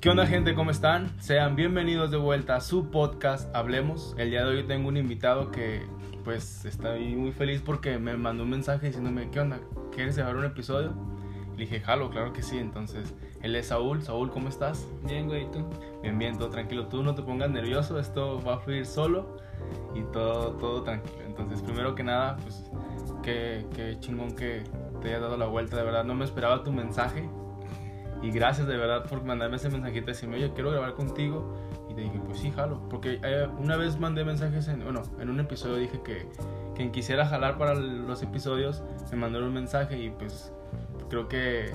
¿Qué onda gente? ¿Cómo están? Sean bienvenidos de vuelta a su podcast Hablemos. El día de hoy tengo un invitado que pues estoy muy feliz porque me mandó un mensaje diciéndome ¿Qué onda? ¿Quieres grabar un episodio? Le dije, jalo, claro que sí. Entonces, él es Saúl. Saúl, ¿cómo estás? Bien, güey, ¿y tú? Bien, bien, todo tranquilo. Tú no te pongas nervioso, esto va a fluir solo y todo, todo tranquilo. Entonces, primero que nada, pues, qué, qué chingón que te hayas dado la vuelta. De verdad, no me esperaba tu mensaje. Y gracias de verdad por mandarme ese mensajito, decirme, oye, quiero grabar contigo. Y te dije, pues sí, jalo. Porque eh, una vez mandé mensajes, en, bueno, en un episodio dije que quien quisiera jalar para los episodios me mandó un mensaje y pues creo que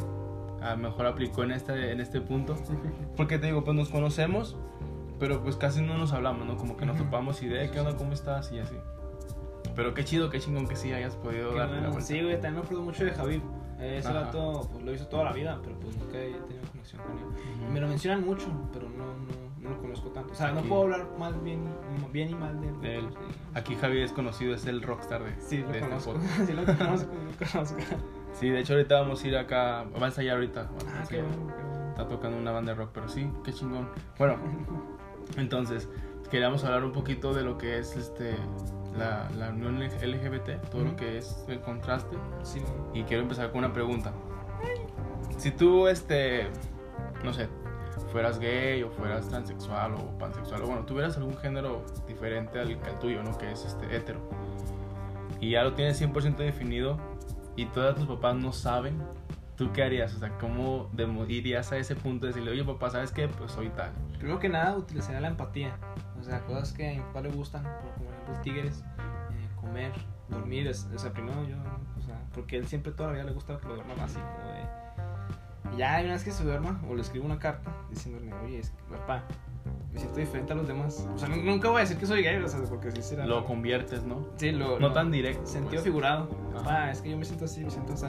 a lo mejor aplicó en este, en este punto. Porque te digo, pues nos conocemos, pero pues casi no nos hablamos, ¿no? Como que nos topamos y de, ¿qué onda? ¿Cómo estás? Y así. Pero qué chido, qué chingón que sí hayas podido darle la vuelta. Sí, güey, también me acuerdo mucho de Javier. Ese Ajá. vato pues, lo hizo toda la vida, pero pues nunca he tenido conexión con él. Ujú. Me lo mencionan mucho, pero no, no, no lo conozco tanto. O sea, no Aquí. puedo hablar mal, bien, bien y mal de él. Sí. Aquí Javier es conocido, es el rockstar de, Sí, lo de este conozco. sí, lo conozco, lo conozco. Sí, de hecho ahorita vamos a ir acá, va a ensayar ahorita. a Ah, qué bueno, qué bueno. Está tocando una banda de rock, pero sí, qué chingón. Bueno, entonces, queríamos hablar un poquito de lo que es este la, la unión LGBT, todo lo Ujú. que es el contraste. Sí, Y quiero empezar con una pregunta. Si tú, este, no sé, fueras gay o fueras transexual o pansexual, o bueno, tuvieras algún género diferente al, al tuyo, ¿no? Que es este hetero. Y ya lo tienes 100% definido y todos tus papás no saben, ¿tú qué harías? O sea, ¿cómo irías a ese punto de decirle, oye papá, ¿sabes qué? Pues soy tal. Primero que nada, utilizaría la empatía. O sea, cosas que a mi papá le gustan, como por ejemplo tigres, eh, comer, dormir. es- o sea, primero yo, o sea, porque él siempre toda la vida le gusta que lo duerman así, como de. y Ya una vez que se duerma, o le escribo una carta diciéndole, oye, es que, papá, me siento diferente a los demás. O sea, nu- nunca voy a decir que soy gay, o sea, porque sí será. Lo conviertes, ¿no? sí, lo, No lo- tan directo. Sentido pues. figurado. Papá, es que yo me siento así, me siento así.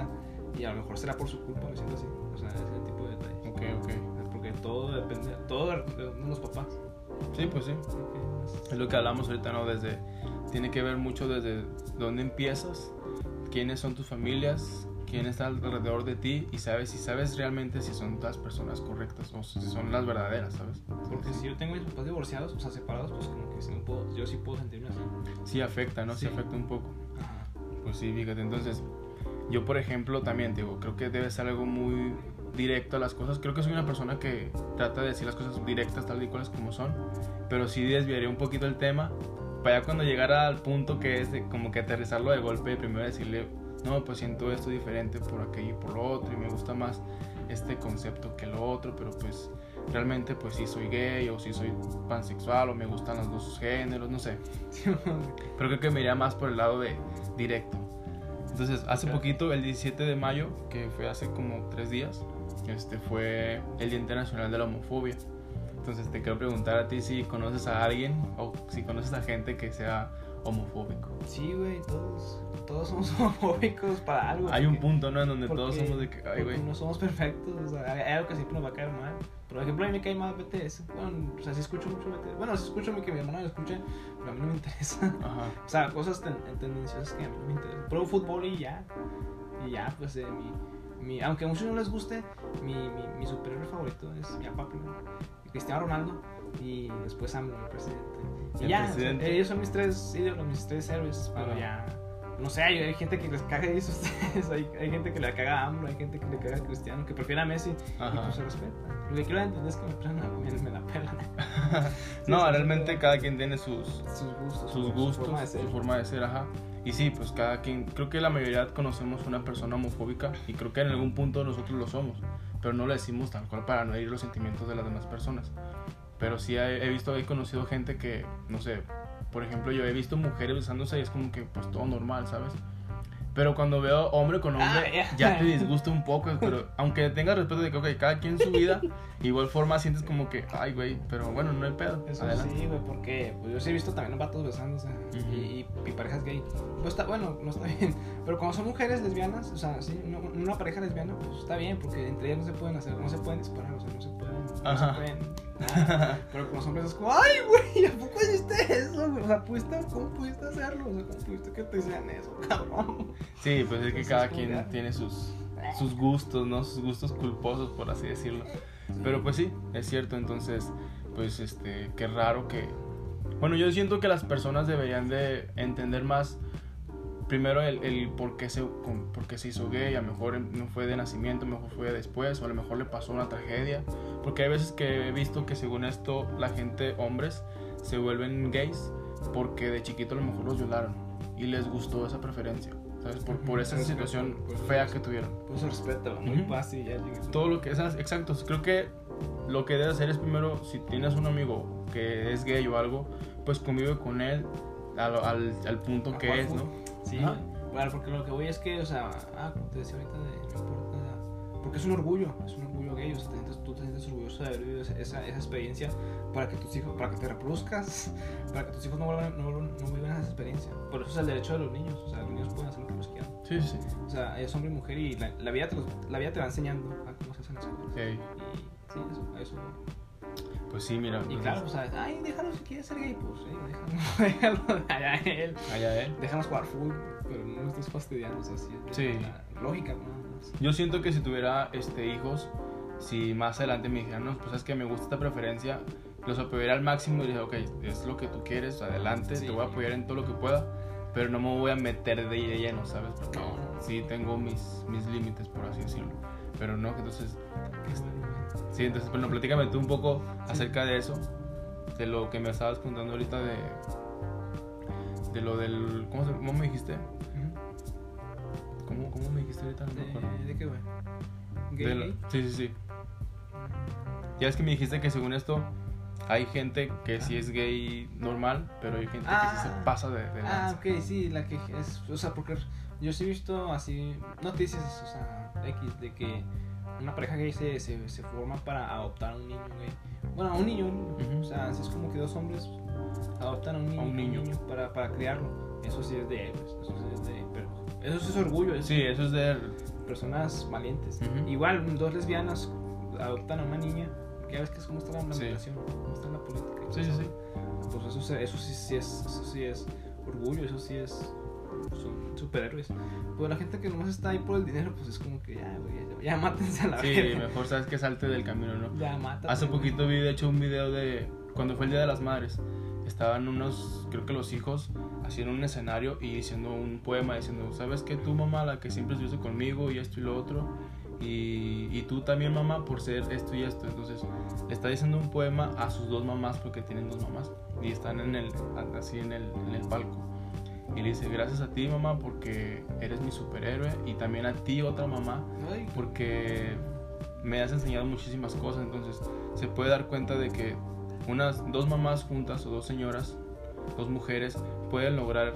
Y a lo mejor será por su culpa, me siento así. O sea, ese tipo de detalles. Ok, ok. Porque todo depende, todo de los papás. Sí, pues sí. Es lo que hablamos ahorita, ¿no? Desde, tiene que ver mucho desde dónde empiezas, quiénes son tus familias, quién está alrededor de ti y sabes si sabes realmente si son las personas correctas o si son las verdaderas, ¿sabes? Porque si yo tengo mis papás divorciados, o sea, separados, pues como que sí me puedo, yo sí puedo sentirme así. Sí afecta, ¿no? Sí, Sí. afecta un poco. Ajá. Pues sí, fíjate, entonces yo por ejemplo también digo, creo que debe ser algo muy directo a las cosas. Creo que soy una persona que trata de decir las cosas directas tal y cuales como son, pero sí desviaría un poquito el tema para ya cuando llegara al punto que es de como que aterrizarlo de golpe, primero decirle, no, pues siento esto diferente por aquello y por lo otro y me gusta más este concepto que lo otro, pero pues realmente pues sí soy gay o sí soy pansexual o me gustan los dos géneros, no sé. Pero creo que me iría más por el lado de directo. Entonces, hace poquito, el 17 de mayo, que fue hace como tres días, este fue el Día Internacional de la Homofobia. Entonces, te quiero preguntar a ti si conoces a alguien o si conoces a gente que sea homofóbico. Sí, güey, todos, todos somos homofóbicos para algo. Hay un porque- punto, ¿no? En donde todos porque- somos de que, ay, güey. No somos perfectos, o sea, hay algo que siempre nos va a caer mal. Por ejemplo, a mí me cae mal BTS. Bueno, o sea, sí escucho mucho BTS. Bueno, sí escucho que mi hermano lo escuche, pero a mí no me interesa. Ajá. O sea, cosas ten- tendenciosas que a mí no me interesan. Pro fútbol y ya. Y ya, pues eh, mi, mi- aunque a muchos no les guste, mi, mi, mi superhéroe favorito es mi papá primero. Cristiano Ronaldo y después AMLO, el presidente. Y El ya, o sea, presidente. ellos son mis tres ídolos, mis tres héroes, pero ya. No sé, hay, hay gente que les caga eso a ustedes, hay, hay gente que le caga a AMLO, hay gente que le caga a Cristiano, que prefiere a Messi y Ajá. pues se respeta. Lo que quiero entender es que me, me, me la pelan. No, sí, sí, realmente cada quien tiene sus, Sus gustos, sus su gustos, forma de ser. su forma de ser, ajá. Y sí, pues cada quien, creo que la mayoría conocemos una persona homofóbica y creo que en algún punto nosotros lo somos, pero no lo decimos tal cual para no herir los sentimientos de las demás personas. Pero sí he, visto, he conocido gente que, no sé, por ejemplo, yo he visto mujeres besándose y es como que pues todo normal, ¿sabes? Pero cuando veo hombre con hombre, Ah, ya. ya te disgusta un poco, pero aunque tengas respeto de que, ok, cada quien su vida, igual forma sientes como que, ay, güey, pero bueno, no hay pedo. Eso adelante. sí, güey, porque pues yo sí he visto también vatos besándose Ujú. y, y, y parejas gay. No está, bueno, no está bien. Pero cuando son mujeres lesbianas, o sea, sí, una, una pareja lesbiana, pues está bien, porque entre ellas no se pueden hacer, no se pueden disparar, o sea, no se pueden. No Ajá. se pueden. Pero con los hombres es como, ay, güey, ¿a poco hiciste eso? O sea, ¿pudiste, ¿cómo pudiste hacerlo? O sea, ¿cómo pudiste que te hicieran eso, cabrón? Sí, pues es que Entonces, cada como quien ya- tiene sus, sus gustos, ¿no? Sus gustos culposos, por así decirlo. Pero pues sí, es cierto, entonces, pues este, qué raro que... Bueno, yo siento que las personas deberían de entender más primero el, el por, qué se, con- por qué se hizo gay, a lo mejor no fue de nacimiento, a lo mejor fue después, o a lo mejor le pasó una tragedia. Porque hay veces que he visto que según esto la gente, hombres, se vuelven gays porque de chiquito a lo mejor los violaron y les gustó esa preferencia, ¿sabes? Por, por esa Ujú. situación Por- por- fea que tuvieron. Pues respeto, muy Ujú. fácil. Ya llegué. Todo lo que esas, exacto, creo que lo que debes hacer es primero, si tienes un amigo que es gay o algo, pues convive con él al, al, al punto que es, ¿no? Sí, Ajá. claro, porque lo que voy es que, o sea, ah, como te decía ahorita, de, no importa, porque es un orgullo, es un orgullo gay, o sea, tú te sientes orgulloso de haber vivido esa, esa, experiencia para que tus hijos, para que te reproduzcas, para que tus hijos no vuelvan, no, no vivan esa experiencia. Por eso es el derecho de los niños, o sea, los niños pueden hacer lo que los quieran. Sí, sí. O sea, es hombre y mujer y la, la vida, te los- la vida te va enseñando a cómo se hacen las cosas. Ey, Y sí, eso, eso. Pues sí, mira. Y entonces, claro, sea, ay, déjalo si quiere ser gay, pues, sí, déjalo, déjalo, allá él. allá él. Déjanos jugar fútbol, pero no estés fastidiando, o sea, sí, es Sí. la lógica, ¿no? Yo siento que si tuviera este, hijos, si más adelante me dijeran, no, pues es que me gusta esta preferencia, los apoyaría al máximo y diría, ok, es lo que tú quieres, adelante, Sí. te voy a apoyar en todo lo que pueda, pero no me voy a meter de lleno, ¿sabes? Porque No, no. sí tengo mis, mis límites, por así decirlo. Pero no, entonces. Sí, entonces, bueno, platícame tú un poco acerca de eso, de lo que me estabas contando ahorita de, de lo del, ¿cómo, se- cómo me dijiste? ¿Cómo, ¿Cómo me dijiste ahorita? No me acuerdo. ¿De, ¿De qué, güey? ¿Gay, De la-? Sí, sí, sí. Ya es que me dijiste que según esto hay gente que sí es gay normal, pero hay gente que sí se Ah. pasa de, de Ah, ok, sí, la que es, o sea, porque yo sí he visto así noticias, o sea, X, de que una pareja gay se, se, se forma para adoptar a un niño gay. Bueno, a un niño, o sea, así es como que dos hombres adoptan a un niño, un niño. para, para criarlo. Eso sí es de héroes, eso sí es de... Pero eso sí es orgullo, es Sí, eso es de... personas valientes. Igual, dos lesbianas adoptan a una niña, ya ves que es como está la Sí. migración, cómo está la política. Sí, sí, sí. eso. Pues eso, eso sí, sí es, eso sí es orgullo, eso sí es son superhéroes. Pues la gente que nomás está ahí por el dinero, pues es como que ya, güey, ya, ya mátense a la Sí, verga. mejor sabes que salte del camino, ¿no? Ya mátate. Hace poquito vi, de hecho, un video de cuando fue el Día de las Madres. Estaban unos, creo que los hijos, haciendo un escenario y diciendo un poema, diciendo, ¿sabes qué? Tú, mamá, la que siempre estuviste conmigo y esto y lo otro. Y, y tú también, mamá, por ser esto y esto. Entonces, le está diciendo un poema a sus dos mamás porque tienen dos mamás. Y están en el, así en el, en el palco. Y le dice, gracias a ti, mamá, porque eres mi superhéroe. Y también a ti, otra mamá, porque me has enseñado muchísimas cosas, entonces se puede dar cuenta de que unas dos mamás juntas o dos señoras, dos mujeres pueden lograr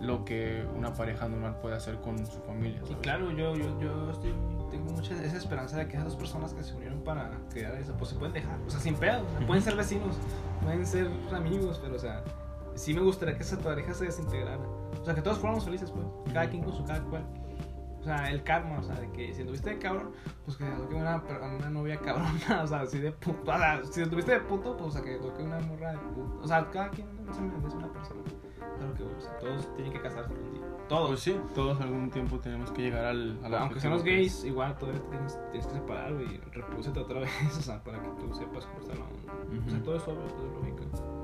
lo que una pareja normal puede hacer con su familia. Y ¿sabes? claro, yo, yo, yo estoy, tengo mucha esa esperanza de que esas dos personas que se unieron para crear eso, pues se pueden dejar, o sea, sin pedo, o sea, Ujú. pueden ser vecinos, pueden ser amigos, pero o sea, sí me gustaría que esa pareja se desintegrara, o sea, que todos fuéramos felices, pues, cada quien con su cada cual. O sea, el karma, o sea, de que si anduviste de cabrón, pues que toque una, una novia cabrona, o sea, así de puto. O sea, si anduviste de puto, pues o sea, que toque una morra de puto. O sea, cada quien se merece una persona. Claro que, o sea, todos tienen que casarse algún día. Todos. Pues sí, todos algún tiempo tenemos que llegar al... al Aunque sean los gays, igual todavía tienes, tienes que separar, y reprodúcete otra vez, o sea, para que tú sepas cómo está la onda. O sea, todo es obvio, todo es lógico.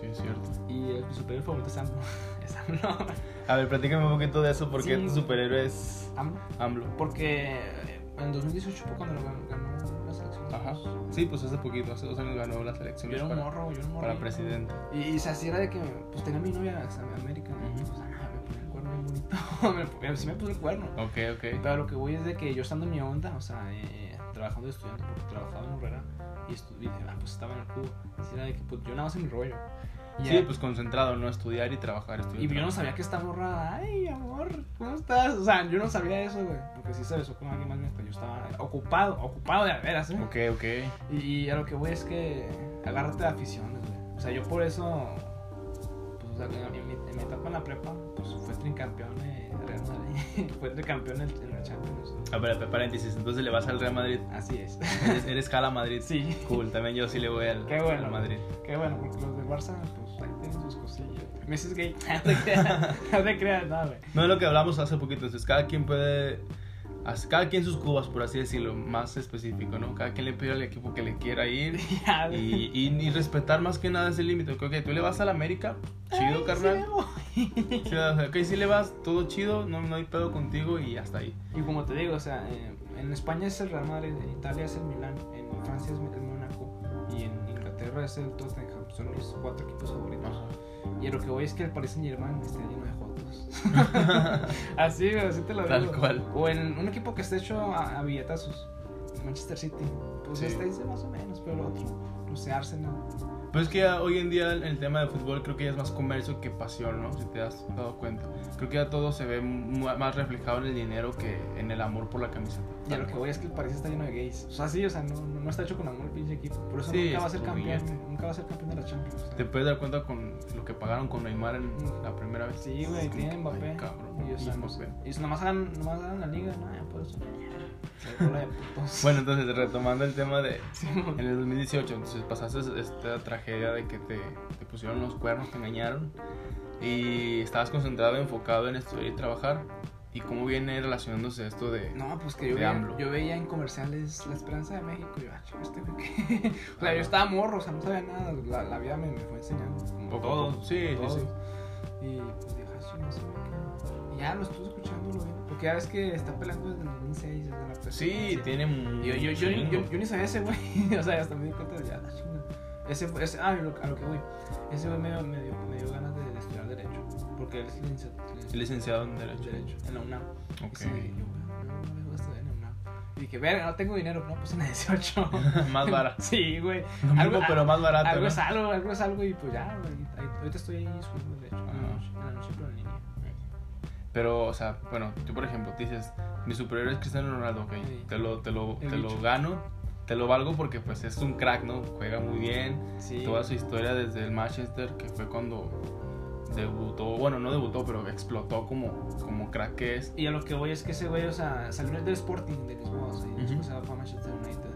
Sí, es cierto. Y el, mi superior favorito es AMLO. es AMLO. A ver, platícame un poquito de eso, porque Sí. tu superhéroe es AMLO. AMLO. Porque eh, en 2018 fue cuando lo ganó, ganó las elecciones. Ajá. Sí, pues hace poquito, hace dos años ganó las Yo elecciones era un para, morro, yo era un morro. para presidente. Y, y o sea, así era de que, pues tenía mi novia o sea, en América. O sea, nada, me ponía el cuerno bien bonito. sí me puse el cuerno. Ok, ok. Pero lo que voy es de que yo estando en mi onda, o sea, eh, trabajando de estudiante, porque trabajaba en Herrera y, y ah, pues estaba en el cubo. Así era de que, pues yo nada más en mi rollo. Y Sí, pues concentrado, ¿no? Estudiar y trabajar, estudiar. Y yo no trabajar. sabía que esta morra, ay, amor, ¿cómo estás? O sea, yo no sabía eso, güey. Porque sí se besó con alguien más mientras yo estaba ocupado, ocupado de veras, ¿eh? Ok, ok. Y, y a lo que voy es que agárrate de aficiones, güey. O sea, yo por eso, pues, o sea, en, mi- en mi, etapa en la prepa, pues fue tricampeón Real Madrid. fue tricampeón en, en la Champions. A ver, paréntesis, entonces le vas al Real Madrid. Así es. Eres, eres Jala Madrid. sí. Cool, también yo sí le voy al, Qué bueno. al Madrid. Qué bueno, porque los del Barça, pues ahí tienen sus cosillas. Messi es gay. No te creas, no te creas, no, güey. No es lo que hablamos hace poquito, entonces cada quien puede cada quien sus cubas, por así decirlo, más específico, ¿no? Cada quien le pide al equipo que le quiera ir y, y, y respetar más que nada ese límite. Ok, tú le vas a la América, chido, Ay, carnal. sí. Sí, ok, si le vas, todo chido, no, no hay pedo contigo y hasta ahí. Y como te digo, o sea, eh, en España es el Real Madrid, en Italia es el Milán, en Francia es el Inglaterra es el Tottenham. Son mis cuatro equipos favoritos. Ajá. Y a lo que voy es que el Paris Saint Germain está lleno de jotos. así, así te lo digo. Tal cual. O en un equipo que esté hecho a, a billetazos. Manchester City. Pues Sí. está ahí más o menos, pero el otro, no sé, Arsenal. Pues es que ya hoy en día el, tema de fútbol creo que ya es más comercio que pasión, ¿no? Si te has dado cuenta. Creo que ya todo se ve más reflejado en el dinero que en el amor por la camiseta. Y a lo que voy es que el París está lleno de gays. O sea, sí, o sea, no, no, está hecho con amor el pinche equipo. Por eso Sí, nunca va a ser campeón. Nunca va a ser campeón de la Champions. o sea. Te puedes dar cuenta con lo que pagaron con Neymar en Mm. la primera vez. Sí, güey, tiene Mbappé. cabrón. Y, o sea, Y nomás ganan, nomás ganan la liga, no, ya por eso. Bueno, entonces retomando el tema de en el 2018, entonces pasaste esta tragedia de que te, te pusieron los cuernos, te engañaron y estabas concentrado, enfocado en estudiar y trabajar. ¿Y cómo viene relacionándose esto de... No, pues que yo veía, yo veía en comerciales La Esperanza de México y yo, ah, este güey. O sea, yo estaba morro, o sea, no sabía nada. La, la vida me, me fue enseñando. Como todo, poco. Sí, sí, todo. sí. Y pues dije, ah, sí, no sé qué. Y ya lo estuve escuchando, lo vi. Porque ya ves que está peleando desde el 2006, desde la Sí, tiene un Yo, yo, yo, yo, yo ni sabía ese güey. o sea, hasta me di cuenta de ya, la chinga. Ese, ese, ah, lo- a lo que voy. Ese güey me, me, dio, me dio ganas de, estudiar Derecho. Porque él es licenciado, licenciado en Derecho. Derecho en la UNAM. Ok. Y sí. Y dije, verga, no tengo dinero. No, pues en la 18. más barato. sí, güey. Mismo, Algo- pero más barato. Algo ¿no? es algo, algo es algo. Y pues ya, güey. Ahorita estoy ahí estudiando Derecho. En la noche, en la noche, pero en línea. Pero, o sea, bueno, tú por ejemplo dices, mi superior es Cristiano Ronaldo, ok, Sí. te lo, te lo, te lo gano, te lo valgo porque pues es un crack, ¿no? Juega muy bien, Sí. toda su historia desde el Manchester, que fue cuando debutó, bueno, no debutó, pero explotó como, como crack que es. Y a lo que voy es que ese güey, o sea, salió del Sporting de Lisboa, o sea, y después se fue a Manchester United.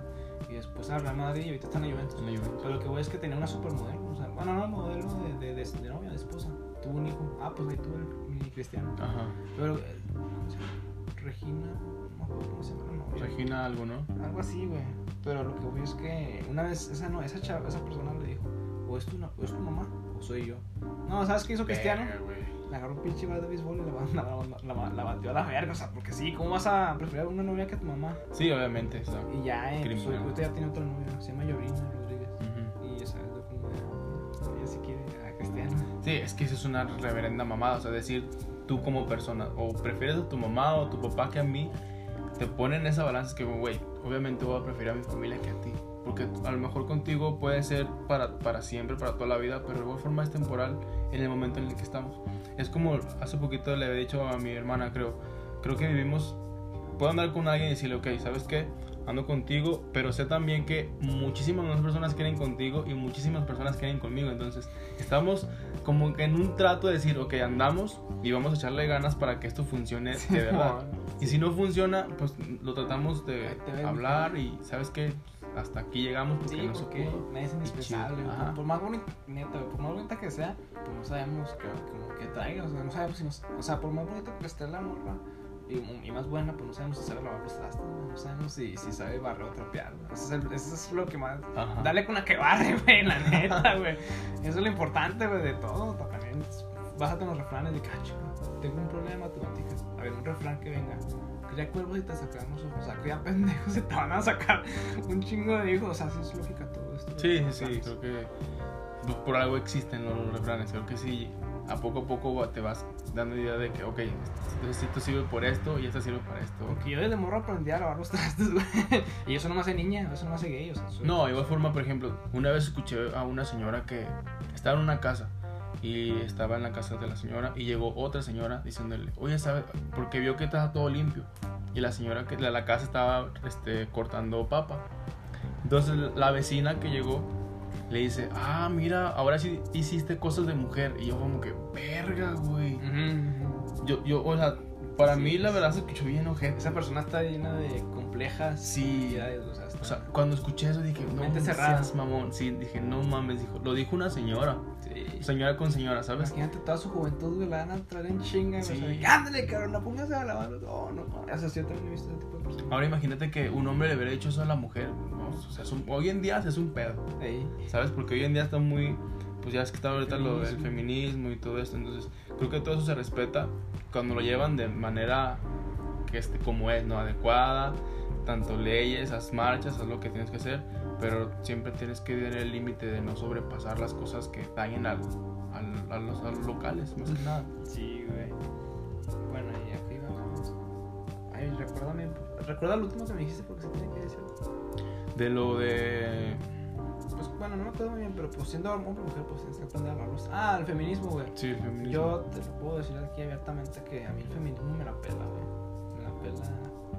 Y después a Real Madrid y ahorita está en la Juventus. en la Juventus. Pero lo que voy es que tenía una supermodelo, o sea, bueno, no modelo de, de, de, de novia, de esposa. Tuvo un hijo. Ah, pues ahí tuvo el, cristiano. Ajá. Pero, eh, ¿cómo se llama? Regina, no me acuerdo cómo se llama la novia. Regina algo, ¿no? Algo así, güey. Pero lo que voy es que una vez esa, no, esa, chava, esa persona le dijo, o es, tu, o es tu mamá o soy yo. No, ¿sabes qué hizo Cristiano? Le agarró un pinche bar de béisbol y la, la, la, la, la batió a la verga. O sea, porque sí, ¿cómo vas a preferir a una novia que a tu mamá? Sí, obviamente, sea, Y ya, eh, pues, ahorita ya tiene otra novia, se llama Yorina Rodríguez. ujú. Y, o sea, es como ella sí quiere a Cristiano. Sí, es que eso es una reverenda mamada, o sea, decir tú como persona, o prefieres a tu mamá o a tu papá que a mí, te ponen en esa balanza que, güey, obviamente voy a preferir a mi familia que a ti. Porque a lo mejor contigo puede ser para, para siempre, para toda la vida, pero de igual forma es temporal en el momento en el que estamos. Es como hace poquito le había dicho a mi hermana, creo, creo que vivimos, puedo andar con alguien y decirle, ok, ¿sabes qué? Ando contigo, pero sé también que muchísimas más personas quieren contigo y muchísimas personas quieren conmigo. Entonces, estamos como que en un trato de decir, ok, andamos y vamos a echarle ganas para que esto funcione de verdad. Y si no funciona, pues lo tratamos de hablar y sabes que hasta aquí llegamos porque Sí, no porque pudo. nadie es indispensable. Por más bonita, neta, por más bonita que sea, pues no sabemos qué, como que traiga. O sea, no sabemos si nos. O sea, por más bonita que esté la morra y, y más buena, pues no sabemos si sabe lavar los trastes, güey, no sabemos si, si sabe barrer o trapear. Eso es, el- eso es lo que más. Ajá. Dale con la que barre, güey, la neta, güey. Eso es lo importante, güey, de todo. También básate en los refranes de cacho. Tengo un problema, platicas. A ver, un refrán que venga. Cría cuervos y te sacarán los ojos. O sea, cría pendejos y te van a sacar un chingo de hijos. O sea, sí es lógica todo esto. Sí, sí, sí, creo que pues, por algo existen los refranes. Creo que sí, a poco a poco te vas dando idea de que, ok, esto, esto sirve por esto y esto sirve para esto. Porque yo desde morro aprendí a lavar los trastes, güey. Y eso no me hace niña, eso no me hace gay. O sea, soy- No, de igual forma, por ejemplo, una vez escuché a una señora que estaba en una casa y estaba en la casa de la señora y llegó otra señora diciéndole, oye, ¿sabes? Porque vio que estaba todo limpio y la señora que de la casa estaba este, cortando papa. Entonces la vecina que llegó le dice, ah, mira, ahora sí hiciste cosas de mujer. Y yo como que, verga, güey. Ujú, ujú. Yo, yo, o sea, Para Sí, mí, la es- verdad, se escuchó bien ojete. Esa persona está llena de complejas Sí. o sea, O sea, cuando escuché eso dije, no seas cerrada. mamón. Sí, dije, no mames, dijo. Lo dijo una señora. Sí. Señora con señora, ¿sabes? Imagínate toda su juventud, güey, la van a traer en chinga. Sí. o sea, ándale, cabrón, no pongas a la mano. No, no, no. O sea, sí, yo también he visto ese tipo de personas. Ahora imagínate que un hombre le hubiera dicho eso a la mujer. ¿no? O sea, un- hoy en día es un pedo, Ahí. ¿sabes? Porque hoy en día está muy. Pues ya es que está ahorita lo del Feminismo. feminismo y todo esto. Entonces, creo que todo eso se respeta cuando lo llevan de manera que esté como es, ¿no? Adecuada. Tanto leyes, haz marchas, haz lo que tienes que hacer. Pero siempre tienes que tener el límite de no sobrepasar las cosas que dañen al, al- a, los, a los locales, más que nada. Sí, güey. Bueno, y aquí vamos. Ay, recuérdame. Recuerda lo último que me dijiste porque se tiene que decir. De lo de. Pues bueno, no me acuerdo muy bien, pero pues siendo hombre o mujer, pues tienes que aprender a hablarlos. Ah, el feminismo, güey. Sí, el feminismo. Yo te lo puedo decir aquí abiertamente que a mí el feminismo me la pela, güey. Me la pela.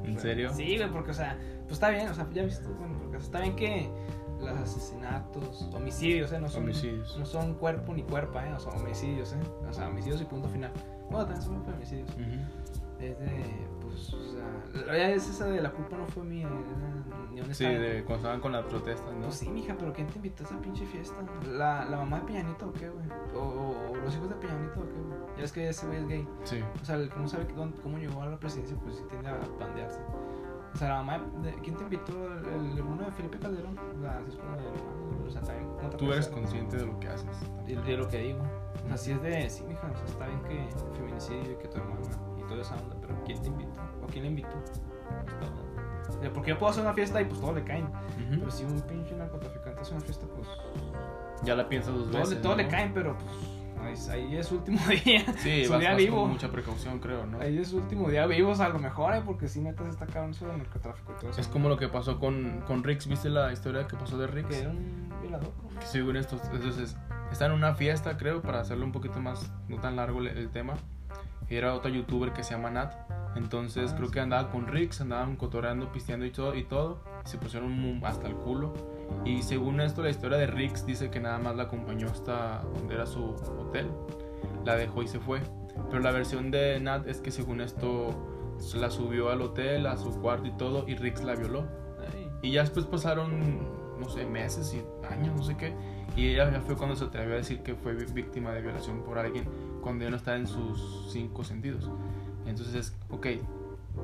¿En serio? Sí, güey, porque, o sea, pues está bien, o sea, ya viste, bueno, porque está bien que los asesinatos, homicidios, ¿eh? No son, Homicidios. No son cuerpo ni cuerpa, ¿eh? O sea, homicidios, ¿eh? O sea, homicidios y punto final. Bueno, también son femicidios. Ujú. Es de, pues, o sea, la- es esa de la culpa no fue mía, era Sí, estaba. de cuando estaban con las protestas, ¿no? Pues sí, mija, pero ¿quién te invitó a esa pinche fiesta? ¿La, la mamá de Peñanito o qué, güey? O, o- los hijos de Peñanito o qué, güey? Ya es que ese güey es gay. Sí. O sea, el que no sabe dónde- cómo llegó a la presidencia, pues sí tiende a bandearse. O sea, la mamá de... ¿Quién te invitó? El, el hermano de Felipe Calderón. O sea, así es como de hermano. O sea, también... ¿cómo te Tú eres consciente de lo que haces. de, de lo que digo. O sea, sí es de... Sí, mija, o sea, está bien que feminicidio y que tu hermana y toda esa onda, pero ¿quién te invitó? ¿O quién le invitó? Es todo. O sea, Porque yo puedo hacer una fiesta y pues todos le caen. Ujú. Pero si un pinche narcotraficante hace una fiesta, pues... Ya la piensas dos Todos, veces. le, todos le ¿no? caen, pero pues... Ahí, ahí es su último día. Sí, su vas, día vas vivo. con mucha precaución, creo, ¿no? Ahí es su último día vivos, a lo mejor, ¿eh? porque si metes esta cabrón eso del narcotráfico y todo eso. Es como lo que pasó con, con Rix. ¿Viste la historia que pasó de Rix? que era un violador. ¿no? Que según esto, entonces, está en una fiesta, creo, para hacerlo un poquito más, no tan largo el, el tema. Era otra youtuber que se llama Nat. Entonces, creo que andaba con Rix, andaban cotorreando, pisteando y todo, y todo. Se pusieron hasta el culo. Y según esto, la historia de Rix dice que nada más la acompañó hasta donde era su hotel. La dejó y se fue. Pero la versión de Nat es que según esto, la subió al hotel, a su cuarto y todo, y Rix la violó. Y ya después pasaron, no sé, meses y años, no sé qué. Y ella ya fue cuando se atrevió a decir que fue víctima de violación por alguien cuando ya no está en sus cinco sentidos. Entonces, ok,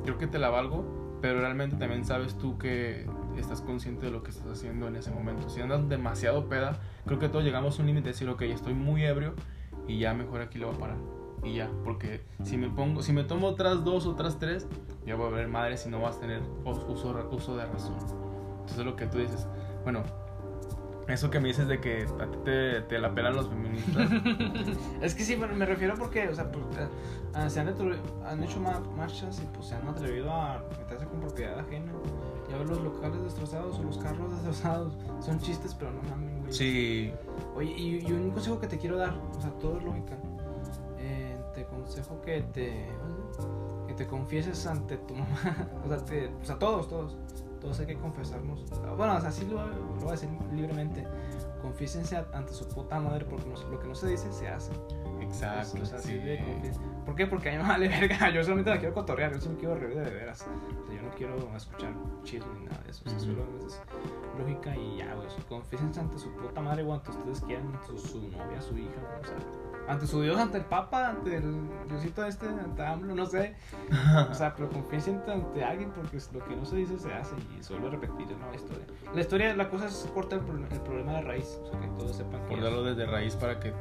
creo que te la valgo, pero realmente también sabes tú que estás consciente de lo que estás haciendo en ese momento. Si andas demasiado peda, creo que todos llegamos a un límite de decir, ok, estoy muy ebrio y ya mejor aquí lo voy a parar. Y ya, porque si me pongo, si me tomo otras dos, otras tres, ya voy a ver madre si no vas a tener uso, uso de razón. Entonces lo que tú dices, bueno, eso que me dices de que a ti te, te la pelan los feministas, Es que sí, pero me refiero porque, o sea, pues, eh, ah, se han, han hecho ma- marchas y pues se han atrevido a meterse con propiedad ajena. Ya ves los locales destrozados o los carros destrozados. Son chistes, pero no mames, güey. sí, Oye, y, y un consejo que te quiero dar, o sea, todo es lógica. Eh, te aconsejo que te, que te confieses ante tu mamá. o, sea, te- o sea, todos, todos. Todos hay que confesarnos. Bueno, o sea, así lo, lo voy a decir libremente. Confiésense a- ante su puta madre porque no- lo que no se dice se hace. exacto, O sea, sí. de ¿Por qué? Porque a mí me vale verga. Yo solamente la quiero cotorrear. Yo solo quiero reír de veras. O sea, yo no quiero escuchar chisme ni nada de eso. O sea, solo es lógica y ya, güey. Confiésense ante su puta madre o ante ustedes quieran, ante su, su novia, su hija, o sea, ante su Dios, ante el Papa, ante el Diosito este, ante AMLO, no sé. O sea, pero confíense ante alguien porque lo que no se dice se hace y suelo repetir una historia. La historia, la cosa es cortar el, pro- el problema de raíz, o sea, que todos sepan que. Abordarlo desde raíz para que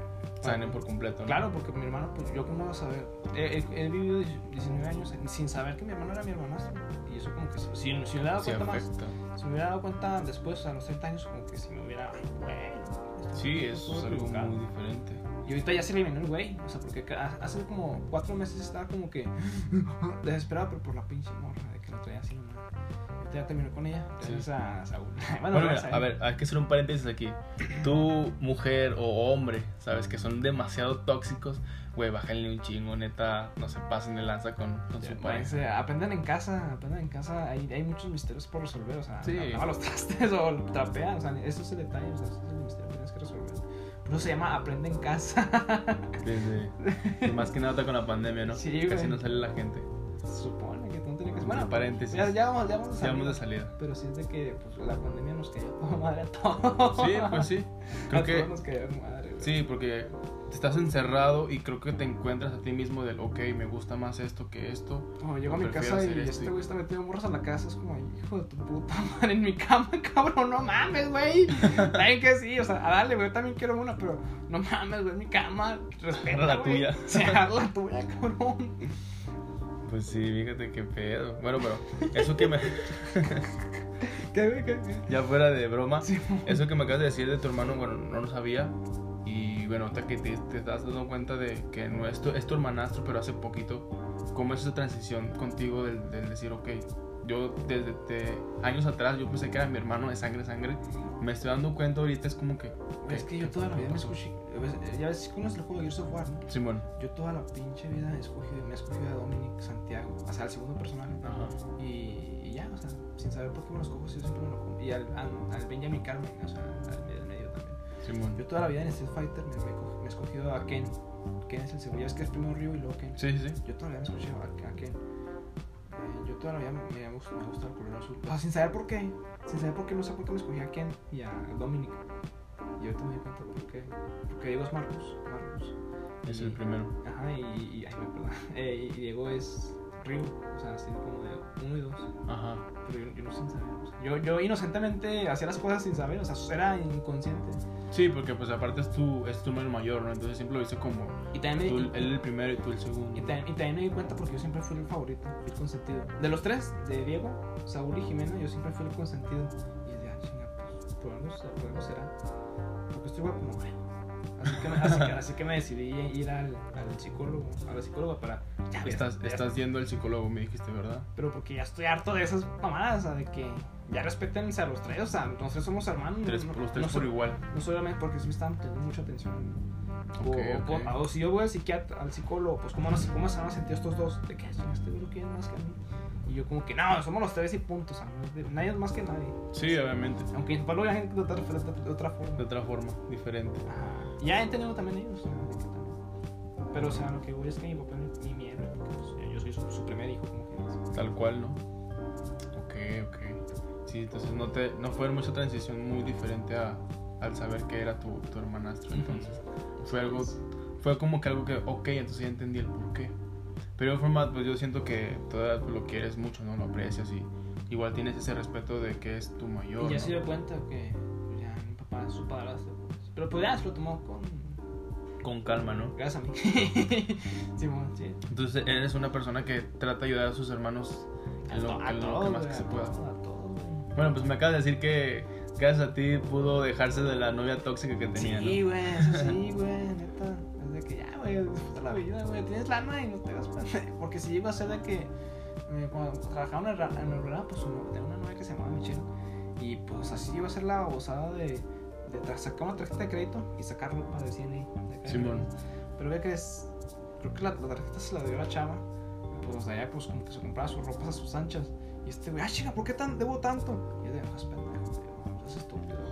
sanen por completo. ¿no? Claro, porque mi hermano, pues yo cómo voy a saber. He, he- he vivido 19 años sin saber que mi hermano era mi hermanastro. Y eso como que si, si, me hubiera dado Sí cuenta más, si me hubiera dado cuenta después, a los 30 años, como que si me hubiera, bueno. Sí, eso es algo equivocado". muy diferente. Y ahorita ya se eliminó el güey, o sea, porque hace como cuatro meses estaba como que desesperado, pero por la pinche morra de que lo traía así nomás. Ahorita ya terminó con ella, Sí. gracias a Saúl. Bueno, mira, gracias a ver, hay que hacer un paréntesis aquí. Tú, mujer o hombre, sabes que son demasiado tóxicos, güey, bájenle un chingo, neta, no se pasen de lanza con, con su Ya, pareja. aprendan en casa, aprendan en casa, hay, hay muchos misterios por resolver, o sea, Sí. los trastes o trapean, o sea, eso es el detalle, o sea, eso se llama aprende en casa. Y más que nada con la pandemia, ¿no? Sí, Casi no sale la gente. Se supone que tú no tenías que Bueno, Bueno, paréntesis. ya, ya vamos, ya vamos de Ya vamos de salida. Pero sí es de que pues, la pandemia nos cayó madre a todos. Sí, pues sí. Creo a que todos nos cayó madre. Sí, porque estás encerrado y creo que te encuentras a ti mismo del, ok, me gusta más esto que esto. Como llego a mi casa y este y- güey está metido morras a la casa, es como, hijo de tu puta madre, en mi cama, cabrón, no mames, güey. Saben que sí, o sea, a darle, güey, yo también quiero una, pero no mames, güey, en mi cama, respeta, la tuya. Agarra la tuya, cabrón. Pues sí, fíjate qué pedo. Bueno, pero eso que me. Ya fuera de broma, Sí, eso que me acabas de decir de tu hermano, bueno, no lo sabía. Bueno, ahorita que te, te estás dando cuenta de que no es tu, es tu hermanastro, pero hace poquito, ¿cómo es esa transición contigo del, del decir, ok, yo desde años atrás yo pensé que era mi hermano de sangre, sangre, me estoy dando cuenta ahorita, es como que... Es que yo toda la vida me escogí, ya ves que conoces el juego de Gears of War, ¿no? Simón. Yo toda la pinche vida he escogido, me he escogido a Dominic Santiago, o sea, el segundo personaje. Ajá. Y, y ya, o sea, sin saber por qué me los cojo, yo siempre me lo. Y al, al, al Benjamin Carmen, o sea, al medio, Yo toda la vida en Street Fighter me, me, he escogido a Ken. Ken es el segundo, ya ves que es primero Ryu y luego Ken. Sí, sí. Yo toda la vida me he escogido a, a Ken. Eh, yo toda la vida me, me, me ha gustado el color azul. O sea, sin saber por qué. Sin saber por qué, no sé por qué me escogí a Ken y a Dominic. Y ahorita me di cuenta por qué. Porque Diego es Marcus. Marcus. Es Y- el primero. Ajá, y, y, ay, perdón. Eh, y Diego es Ryu. O sea, así como de uno y dos. Ajá. Pero yo, yo no sin saber. o sea, yo, yo inocentemente hacía las cosas sin saber. O sea, era inconsciente. Sí, porque pues aparte es tu, es tu hermano mayor, ¿no? Entonces siempre lo hice como Y también me, tú, él el primero y tú el segundo. y, también, y también me di cuenta porque yo siempre fui el favorito, el consentido. De los tres, de Diego, Saúl y Jimena, yo siempre fui el consentido. Y de, ah, chinga, pues por algo, por algo será. Porque estoy guapo, no, güey. Así que, me- así, que, así que me decidí ir al, al psicólogo, a la psicóloga para. Ya, Estás, ya- estás yendo al psicólogo, me dijiste, ¿verdad? Pero porque ya estoy harto de esas mamadas, o sea, de que ya respétense a los tres, o sea, nosotros somos hermanos. Tres, no, los tres no por so- igual. No solamente porque sí me estaban teniendo mucha atención. O, Ok, o- o si yo voy al psiquiatra, al psicólogo, pues ¿cómo, no, ¿cómo se van a sentir estos dos? De que "Ay, este lo quiere más que a mí. Y yo como que no, somos los tres y punto, o sea, no nadie es más que nadie. Sí, obviamente. Aunque en lo vean de otra, de otra- de otra forma. De otra forma, diferente. Ajá. Ya he entendido también ellos. Pero o sea, lo que voy es que mi papá es mi miedo, porque pues, yo soy su, su primer hijo, como que. Tal cual, ¿no? Ok, ok. Sí, entonces no, te, no fue mucha transición muy diferente a, al saber que era tu, tu hermanastro. Entonces fue algo, fue como que algo que, ok, entonces ya entendí el por qué. Pero de forma, pues yo siento que todavía lo quieres mucho, ¿no? Lo aprecias y igual tienes ese respeto de que es tu mayor. Y ya ¿no? se dio cuenta que pues, ya mi papá es su padrastro. Pues. Pero pues ya se lo tomó con. Con calma, ¿no? Gracias a mí. Simón, sí. Entonces eres una persona que trata de ayudar a sus hermanos en lo, to- en lo que más que se pueda. A todos, güey. Bueno, pues me acabas de decir que gracias a ti pudo dejarse de la novia tóxica que tenía, Sí, ¿no? güey, eso sí, güey, neta. Es de que ya, güey, disfruta la vida, güey. Tienes lana y no te pendejo. Porque si iba a ser de que. eh, cuando trabajaba en el, programa, pues tenía una novia que se llamaba Michelle. Y pues así iba a ser la babosada de, de sacar una tarjeta de crédito y sacar ropa de CNA. de acá. Simón. Pero ve que es. Creo que la, la tarjeta se la dio la chava. Pues allá, pues como que se compraba sus ropas a sus anchas. Y este güey, ah, chica, ¿por qué tan, debo tanto? Y yo de, no, es pendejo, es estúpido, güey.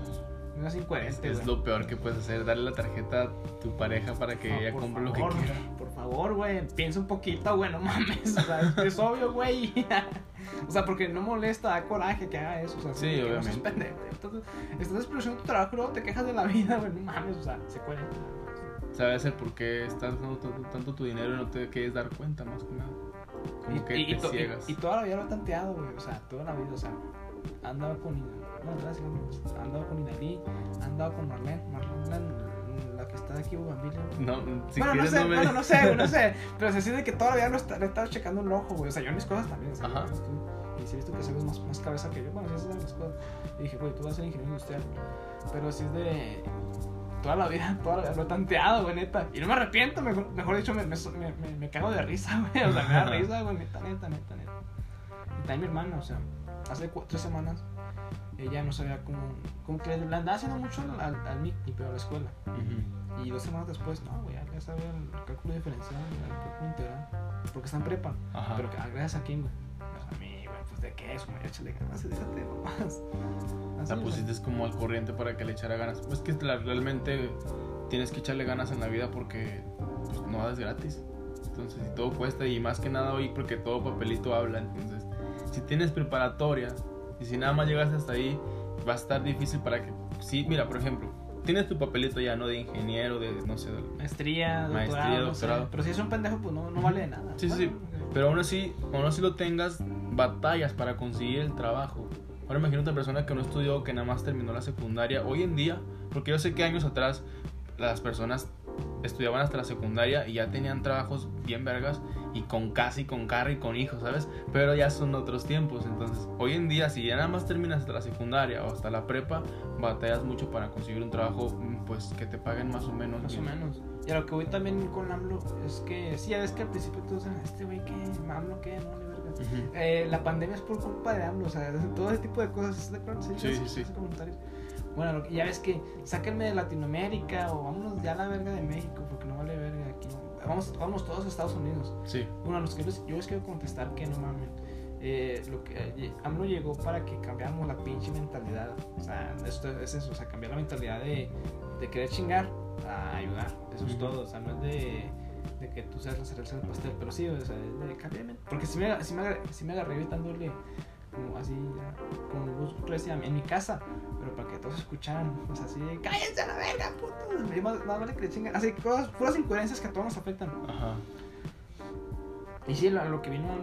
No es incoherente, Es lo peor que puedes hacer, darle la tarjeta a tu pareja para que No, ella compre lo que favor, quiera. Por favor, güey, piensa un poquito, güey, no mames. O sea, es, es obvio, güey. o sea, porque no molesta, da coraje que haga eso. O sea, Sí, que no obviamente. seas pendejo. Entonces, estás desperdiciando tu trabajo luego te quejas de la vida, güey, no mames. O sea, se cuenta. Sabes el por qué estás dando tanto, tanto tu dinero y no te quieres dar cuenta, más que nada. Como que te to- ciegas. y toda la vida lo he tanteado, güey. O sea, toda la vida, o sea, andaba con. Güey. andaba con Inalí, andaba con Marlene. Marlene, la, la que está aquí, Bugambilla. No, si bueno, no sé, no me... bueno, no sé, güey, no sé. Pero se siente que todavía lo está, le estaba checando un ojo, güey. O sea, yo en mis cosas también. o sea, Ajá. Y sí he visto que sabes más, más cabeza que yo. Bueno, sí es de las cosas. Y dije, güey, tú vas a ser ingeniero industrial. Pero si es de. Toda la vida, toda la vida lo he tanteado, güey, neta. Y no me arrepiento, mejor, mejor dicho, me, me, me, me cago de risa, güey. O sea, me da risa, güey, neta, neta, neta, neta. Y también mi hermana, o sea, hace tres semanas, ella no sabía cómo. Como que le andaba haciendo mucho al, al, MIC, pero a la escuela. Ujú. Y dos semanas después, no, güey, ya- sabía el cálculo diferencial, el cálculo integral. Porque está en prepa. Ajá. Pero ah, gracias a quién, güey. De qué es, güey, échale ganas déjate. Así, La pusiste como al corriente para que le echara ganas. Pues que la- realmente tienes que echarle ganas en la vida porque pues, no es gratis. Entonces, si todo cuesta y más que nada hoy porque todo papelito habla. Entonces, si tienes preparatoria y si nada más llegas hasta ahí, va a estar difícil para que... Sí, mira, por ejemplo, tienes tu papelito ya, ¿no? De ingeniero, de, no sé, de- Maestría, Maestría, doctorado, no sé. doctorado. Pero si es un pendejo, pues no, no vale de nada. Sí, sí, Bueno, ok. Pero aún así, aún así lo tengas, batallas para conseguir el trabajo. Ahora imagina otra persona que no estudió, que nada más terminó la secundaria. Hoy en día, porque yo sé que años atrás las personas estudiaban hasta la secundaria y ya tenían trabajos bien vergas y con casa y con carro y con hijos, ¿sabes? Pero ya son otros tiempos. Entonces, hoy en día, si ya nada más terminas hasta la secundaria o hasta la prepa, batallas mucho para conseguir un trabajo, mm, pues que te paguen más o menos. Más o menos. Y a lo que voy también con AMLO es que, sí, ya ves que al principio todos decían, este güey, ¿qué? ¿AMLO qué? No, le verga. Ujú. Eh, la pandemia es por culpa de AMLO, o sea, todo ese tipo de cosas, ¿estás de acuerdo? Sí, sí, sí. hace comentarios. Bueno, que- ya ves que sáquenme de Latinoamérica o vámonos ya a la verga de México, porque no vale verga aquí. Vamos, vamos todos a Estados Unidos. Sí. Bueno, los que les- yo les quiero contestar que no mamen. Eh, lo que eh, AMLO llegó para que cambiáramos la pinche mentalidad. O sea, esto es eso, o sea, cambiar la mentalidad de, de querer chingar a ayudar. Eso es todo, o sea, no es de, de que tú seas la cereza del pastel, pero sí, o sea, es de cambiar. men- Porque si me, si me, agarré, si me agarré gritándole como así, con luz recia en mi casa, pero para que todos escucharan, o sea, así de cállense a la verga, putos. Y Más, más vale que le chingan. Así, cosas, puras incoherencias que a todos nos afectan. Ajá. Y sí, lo, lo que vino fue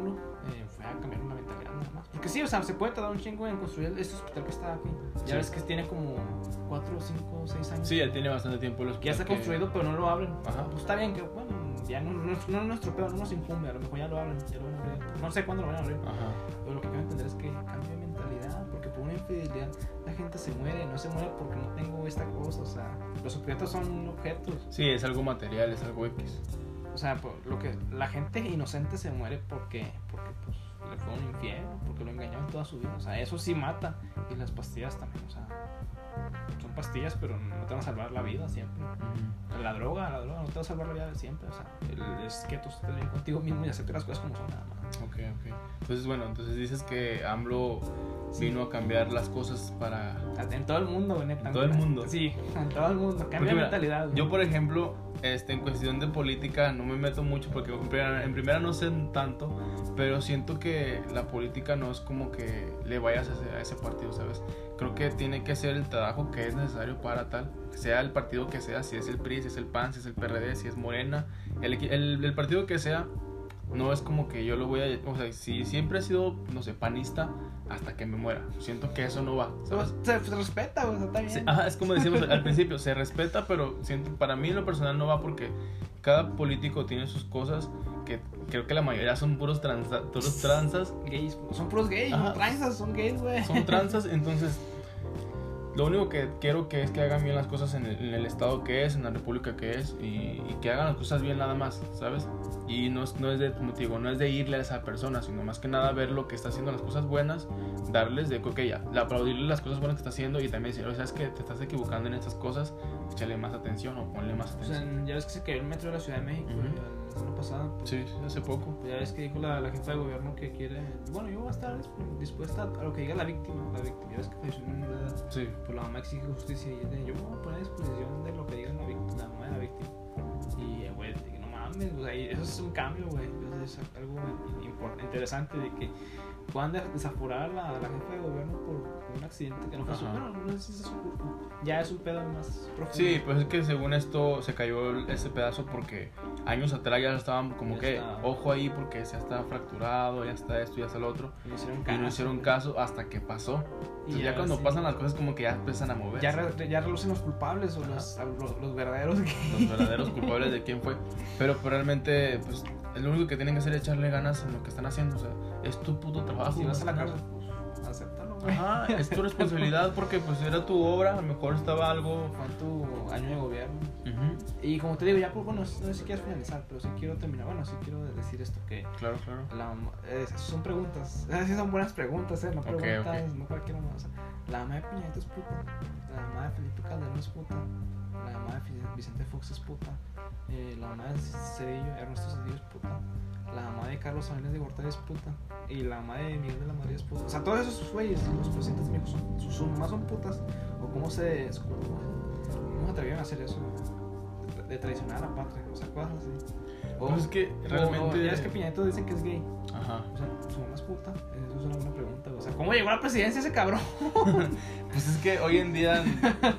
a cambiar una mentalidad nada más. Porque sí, o sea, se puede tardar un chingo en construir este hospital que está aquí. Ya Sí. ves que tiene como 4, 5, 6 años. Sí, ya tiene bastante tiempo Que ya está hospital construido, pero no lo abren. Ajá. Pues está bien, que bueno, ya no, no, no pedo, no nos incumbe. A lo mejor ya lo abren, ya lo van a abrir. No sé cuándo lo van a abrir. Ajá. Pero lo que quiero entender es que cambie de mentalidad. Porque por una infidelidad la gente se muere. No se muere porque no tengo esta cosa. O sea, los objetos son objetos. Sí, es algo material, es algo X. O sea, lo que la gente inocente se muere porque, porque pues, le fue un infiel, porque lo engañaron toda su vida. O sea, eso sí mata. Y las pastillas también, o sea, son pastillas, pero no te van a salvar la vida siempre. La droga, la droga no te va a salvar la vida siempre. O sea, el- es que tú estés bien contigo mismo y aceptes las cosas como son nada más. Ok, ok. Entonces, bueno, entonces dices que AMLO vino a cambiar las cosas para... En todo el mundo, güey, neta. En todo el mundo. Sí, en todo el mundo. Cambia Porque, mira, mentalidad. güey. Yo, por ejemplo, este, en cuestión de política no me meto mucho porque en primera, en primera no sé tanto, pero siento que la política no es como que le vayas a ese, ese partido, ¿sabes? Creo que tiene que ser el trabajo que es necesario para tal, sea el partido que sea, si es el PRI, si es el PAN, si es el PRD, si es Morena, el, el, el partido que sea, no es como que yo lo voy a... O sea, si siempre he sido, no sé, panista hasta que me muera, siento que eso no va. Se, se respeta, o sea, está bien. Sí, ajá, es como decimos al principio, se respeta, pero siento, para mí en lo personal no va porque cada político tiene sus cosas que creo que la mayoría son puros, tranza, puros tranzas, Gays, son puros gays, Ajá. no transas, son gays, güey. son tranzas, entonces lo único que quiero que es que hagan bien las cosas en el, en el estado que es, en la república que es y, y que hagan las cosas bien nada más, ¿sabes? Y no es, no es de, como te digo, no es de irle a esa persona, sino más que nada ver lo que está haciendo las cosas buenas, darles de, ok, ya, le aplaudirle las cosas buenas que está haciendo y también decir, oye, ¿sabes que Te estás equivocando en estas cosas, échale más atención o ponle más O sea, atención. ya ves que se cayó el metro de la Ciudad de México Ujú. güey, la semana pasada. pues, Sí, hace poco. Ya ves que dijo la, la jefa de gobierno que quiere. Bueno, yo voy a estar dispuesta a lo que diga la víctima. La víctima, ya ves que falleció una menor de edad. Sí. Pues la mamá exige justicia y ella, yo me voy a poner a disposición de lo que diga la, víctima, la mamá de la víctima. Y, eh, güey, no mames, o sea, eso es un cambio, güey. Eso Es algo interesante de que puedan de- desaforar a la, la jefa de gobierno por un accidente que no fue su. Bueno, no sé si es su culpa. Ya es un pedo más profundo. Sí, pues es que según esto se cayó ese pedazo porque años atrás ya estaban como Ya que, está. ojo ahí porque ya está fracturado, ya está esto, ya está lo otro. Y no hicieron Y caso. no hicieron caso hasta que pasó. Entonces ya, cuando sí. pasan las cosas como que ya empiezan a moverse. Ya, re- ya relucen los culpables o los, los, los verdaderos. Los verdaderos culpables de quién fue. Pero, pero realmente, pues, lo único que tienen que hacer es echarle ganas en lo que están haciendo. O sea, es tu puto trabajo. si vas a la más cárcel, pues acéptalo, güey. Ajá, es tu responsabilidad porque pues era tu obra, a lo mejor estaba algo... Fue tu año de gobierno. Ujú, Y como te digo, ya, pues bueno, no sé si quieres finalizar, pero sí quiero terminar. Bueno, sí quiero decir esto: que Claro, claro. la, eh, son preguntas. Eh, sí, son buenas preguntas, ¿eh? No preguntas, ok. no cualquier mamá. O sea, la mamá de Piñato es puta. La mamá de Felipe Calderón es puta. La mamá de Vicente Fox es puta. eh, la mamá de Cedillo, Ernesto Cedillo es puta. La mamá de Carlos Salinas de Gortari es puta. Y la mamá de Miguel de la Madrid es puta. O sea, todos esos güeyes, los presidentes de México, son, son, más son putas. O cómo se. Cómo, cómo se atrevieron a hacer eso. De, de traicionar a la patria. O sea, cosas así. O, Pues es que realmente- o ya es que dicen que es gay. Ajá. O sea, su mamá es puta. Eso es una buena pregunta. O sea, ¿cómo llegó a la presidencia ese cabrón? Pues es que hoy en día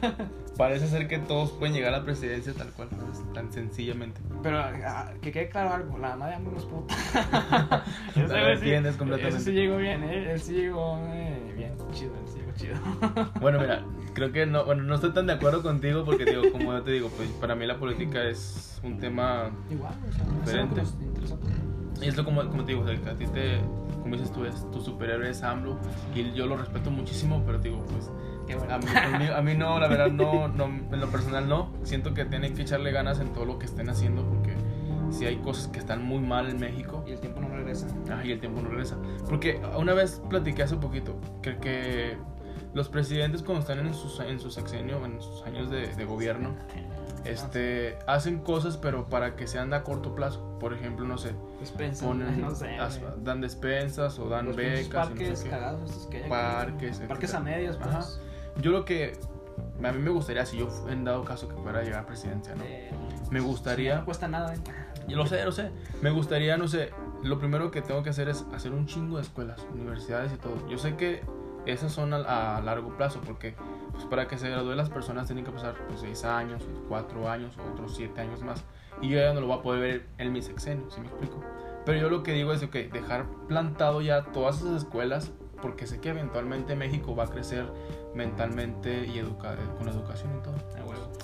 parece ser que todos pueden llegar a la presidencia tal cual, ¿sabes? tan sencillamente. Pero ah, que quede claro algo, la mamá de AMLO no es puta. Güey sí- entiendes completamente. Ese sí llegó bien, ¿eh? Él sí llegó eh, bien, chido, él sí llegó chido. Bueno, mira, creo que no, bueno, no estoy tan de acuerdo contigo porque digo, como yo te digo, pues para mí la política es un tema Igual, o sea, Diferente. nos interesa. Y es lo como, como te digo, o sea, que a ti te, como dices tú, es tu superhéroe es AMLO y yo lo respeto muchísimo, pero te digo, pues bueno. a mí, a mí- a mí no, la verdad no, no, en lo personal no, siento que tienen que echarle ganas en todo lo que estén haciendo porque si hay cosas que están muy mal en México Y el tiempo no regresa. ah, y el tiempo no regresa. Porque una vez platiqué hace poquito que, que los presidentes cuando están en sus, en su sexenio, en sus años de, de gobierno, este, hacen cosas pero para que sean a corto plazo. Por ejemplo, no sé, Despensa, ponen, no sé. as- dan despensas o dan Los becas. y no parques sé cagados que hay aquí. Parques, Parques a medias, Ajá. pues. Yo lo que a mí me gustaría, si yo en dado caso que fuera a llegar a presidencia, ¿no? Eh, Me gustaría- No cuesta nada, ¿eh? Yo lo sé, lo sé. Me gustaría, no sé, lo primero que tengo que hacer es hacer un chingo de escuelas, universidades y todo. Yo sé que esas son a, a largo plazo porque pues, para que se gradúen las personas tienen que pasar pues, 6 años, 4 años, otros 7 años más. Y yo ya no lo voy a poder ver en mi sexenio, ¿sí me explico? Pero yo lo que digo es, ok, dejar plantado ya todas esas escuelas porque sé que eventualmente México va a crecer mentalmente y educa con educación y todo.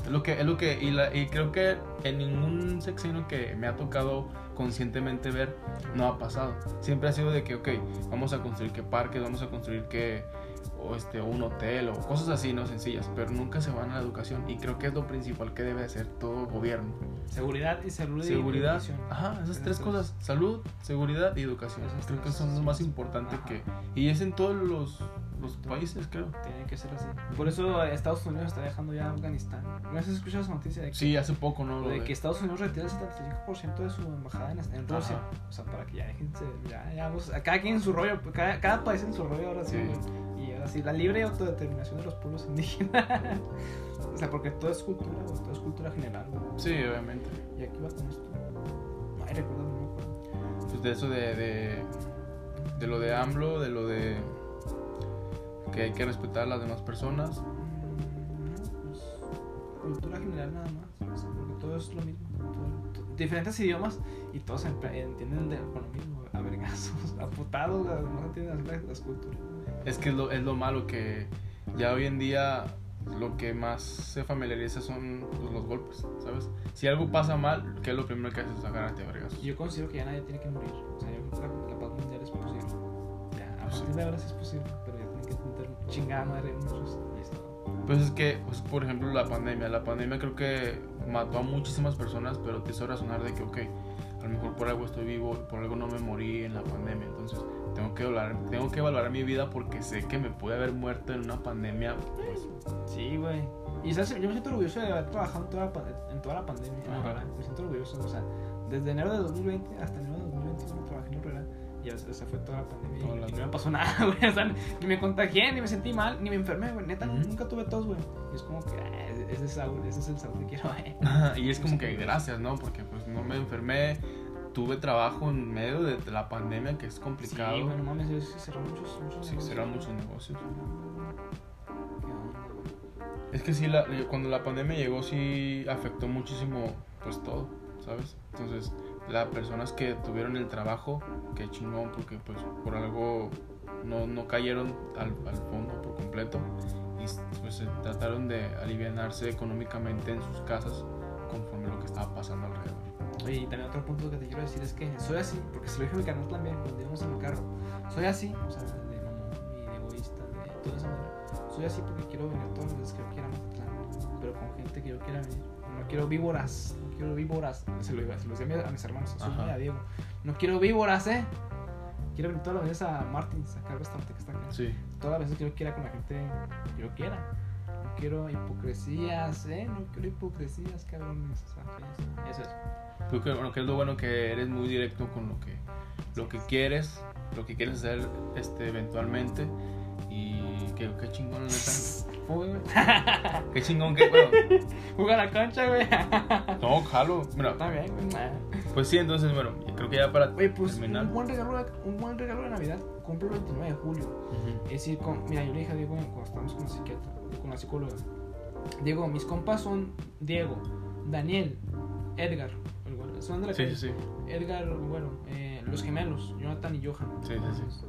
Es lo que, es lo que y, la- y creo que en ningún sexenio que me ha tocado conscientemente ver no ha pasado. Siempre ha sido de que, ok, vamos a construir que parques, vamos a construir que o este, un hotel o cosas así, no sencillas, pero nunca se van a la educación y creo que es lo principal que debe hacer todo gobierno. Seguridad y salud y Seguridad, educación. ajá, esas tres cosas, salud, seguridad y educación. Esas Creo que son lo más importante ajá. que... Y es en todos los, los países, creo. Tiene que ser así. Por eso eh, Estados Unidos está dejando ya Afganistán. ¿No has escuchado esa noticia de que, Sí, hace poco, ¿no? De de- que Estados Unidos retira el 75% de su embajada en, en Rusia? Ajá. O sea, para que ya déjense. Ya, ya, vamos- cada quien en su rollo. Cada, cada país en su rollo ahora sí. Sí. Güey. Y ahora sí, la libre autodeterminación de los pueblos indígenas. o sea, porque todo es cultura, güey, todo es cultura general. güey. Sí, obviamente. Y aquí va con esto. Ay, recuerdo, no me acuerdo. pues de eso de, de, de lo de AMLO, de lo de que hay que respetar a las demás personas. Mm, pues, cultura general nada más, ¿sabes? porque todo es lo mismo. todo- to- diferentes idiomas y todos entienden de, con lo mismo, a vergazos, a putados, no entienden las, las culturas. Es que es lo, es lo malo que ya hoy en día lo que más se familiariza son pues, los golpes, ¿sabes? Si algo pasa mal, ¿qué es lo primero que haces? Es agarrarte. Y yo considero que ya nadie tiene que morir. O sea, yo creo que la, paz mundial es posible. Ya, a partir de ahora sí es posible, pero ya tienen que meter chingada madre muchos y es todo. Pues es que, pues, por ejemplo, la pandemia. La pandemia creo que mató a muchísimas personas, pero te hizo razonar de que, ok, a lo mejor por algo estoy vivo, por algo no me morí en la pandemia. Entonces, tengo que valorar, tengo que valorar mi vida porque sé que me pude haber muerto en una pandemia. Pues, Sí, güey. Y ¿sabes? yo me siento orgulloso de haber trabajado en toda la, en toda la pandemia. Horrera. Me siento orgulloso, o sea, desde enero de 2020 hasta enero de 2021 trabajé en Horrera. Y o sea, fue toda la pandemia Toda y, la- y no me pasó nada, güey. O sea, ni me contagié, ni me sentí mal, ni me enfermé, güey. Neta, Ujú. nunca tuve tos, güey. Y es como que, ah, ese, es el ese es el sabor que quiero, eh. y es como que gracias, ¿no? Porque pues no me enfermé, tuve trabajo en medio de la pandemia que es complicado. Sí, güey, no mames, cerraron muchos, muchos Sí, negocios. serán muchos negocios. Es que sí, la- cuando la pandemia llegó sí afectó muchísimo pues todo, ¿sabes? Entonces, las personas que tuvieron el trabajo, qué chingón, porque pues por algo no, no cayeron al, al fondo por completo y pues trataron de alivianarse económicamente en sus casas conforme lo que estaba pasando alrededor. Oye, y también otro punto que te quiero decir es que soy así, porque se lo dije a mi canal también cuando íbamos en el carro. Soy así, o sea, de mamón y de egoísta, de toda esa manera. Soy así porque quiero venir todas las veces que yo quiera a Mazatlán, pero con gente que yo quiera venir. No quiero víboras, no quiero víboras. Se lo, se lo decía a mis- hermanos, a y a Diego. No quiero víboras, eh. Quiero venir todas las veces a Martins, acá al restaurante que está acá. Sí. Todas las veces que yo quiera con la gente que yo quiera. No quiero hipocresías, eh. No quiero hipocresías, cabrones. O sea, eso es. Creo que, bueno, que es lo bueno que eres muy directo con lo que, lo que quieres, lo que quieres hacer este, eventualmente. Y que, qué chingón, neta. Uy, güey. Qué chingón que, bueno, Juega la cancha, güey. no, jalo. Mira, Está bien, güey. Pues sí, entonces, bueno, creo que ya para Oye, pues terminar. un buen, regalo de, un buen regalo de Navidad cumple el 29 de julio. Es decir, con, mira, yo le dije a Diego cuando estábamos con la psiquiatra, con la psicóloga. Diego, mis compas son Diego, Daniel, Edgar. el Son de la Sí, sí, sí. Edgar, bueno, eh, los gemelos, Jonathan y Johan. Sí, sí, sí.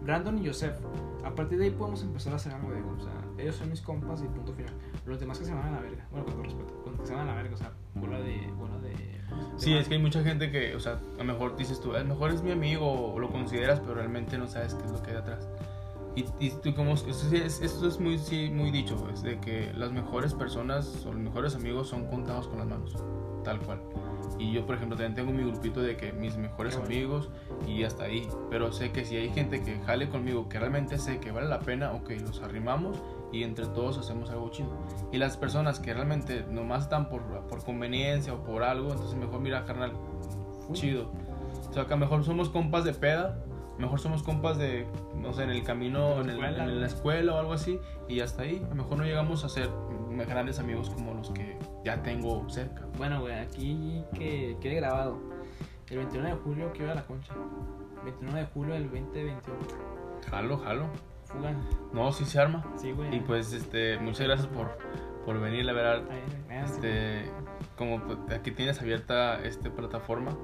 Brandon y Joseph. A partir de ahí podemos empezar a hacer algo, Diego. O sea, ellos son mis compas y punto final. Los demás que se van a la verga. Bueno, con todo respeto. Con que se van a la verga, o sea, bola de. Bola de, de Sí, es que hay mucha gente que, o sea, a lo mejor dices tú, a lo mejor es mi amigo o lo consideras, pero realmente no sabes qué es lo que hay detrás. Y, y tú como, eso sí es, esto es muy, sí, muy dicho, es de que las mejores personas o los mejores amigos son contados con las manos, tal cual. Y yo, por ejemplo, también tengo mi grupito de que mis mejores bueno. amigos y hasta ahí. Pero sé que si hay gente que jale conmigo, que realmente sé que vale la pena, ok, los arrimamos y entre todos hacemos algo chido. Y las personas que realmente nomás están por, por conveniencia o por algo, entonces mejor mira, carnal, chido. O sea, que mejor somos compas de peda, mejor somos compas de, no sé, en el camino, en, el- la escuela, en la escuela o algo así, y hasta ahí. A lo mejor no llegamos a ser grandes amigos como los que ya tengo cerca. Bueno, güey, aquí que quede grabado. El 21 de julio quiero ir a la concha. 29 de julio del 2021. Jalo, jalo. Fuga. No, sí se arma. Sí, güey. Y pues, este, muchas gracias por, por venir, la verdad. Ahí, ahí, ahí, Este, como pues, aquí tienes abierta esta plataforma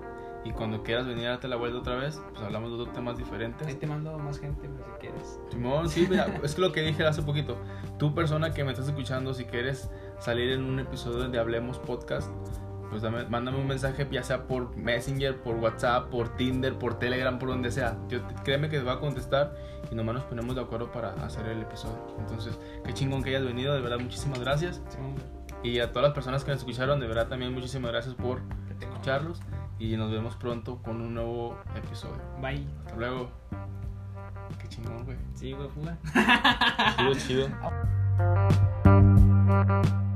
y cuando quieras venir a darte la vuelta otra vez, pues hablamos de otros temas Ahí diferentes. te mando más gente, güey, si quieres. Simón, sí, mira, es lo que dije hace poquito. Tú, persona que me estás escuchando, si quieres salir en un episodio de Hablemos Podcast, pues dame- mándame un mensaje, ya sea por Messenger, por WhatsApp, por Tinder, por Telegram, por donde sea. Yo créeme que te va a contestar y nomás nos ponemos de acuerdo para hacer el episodio. Entonces, qué chingón que hayas venido, de verdad, muchísimas gracias. Y a todas las personas que nos escucharon, de verdad también muchísimas gracias por escucharlos y nos vemos pronto con un nuevo episodio. Bye. Hasta luego. Qué chingón, güey. Sí, güey, fuga. Chido, chido.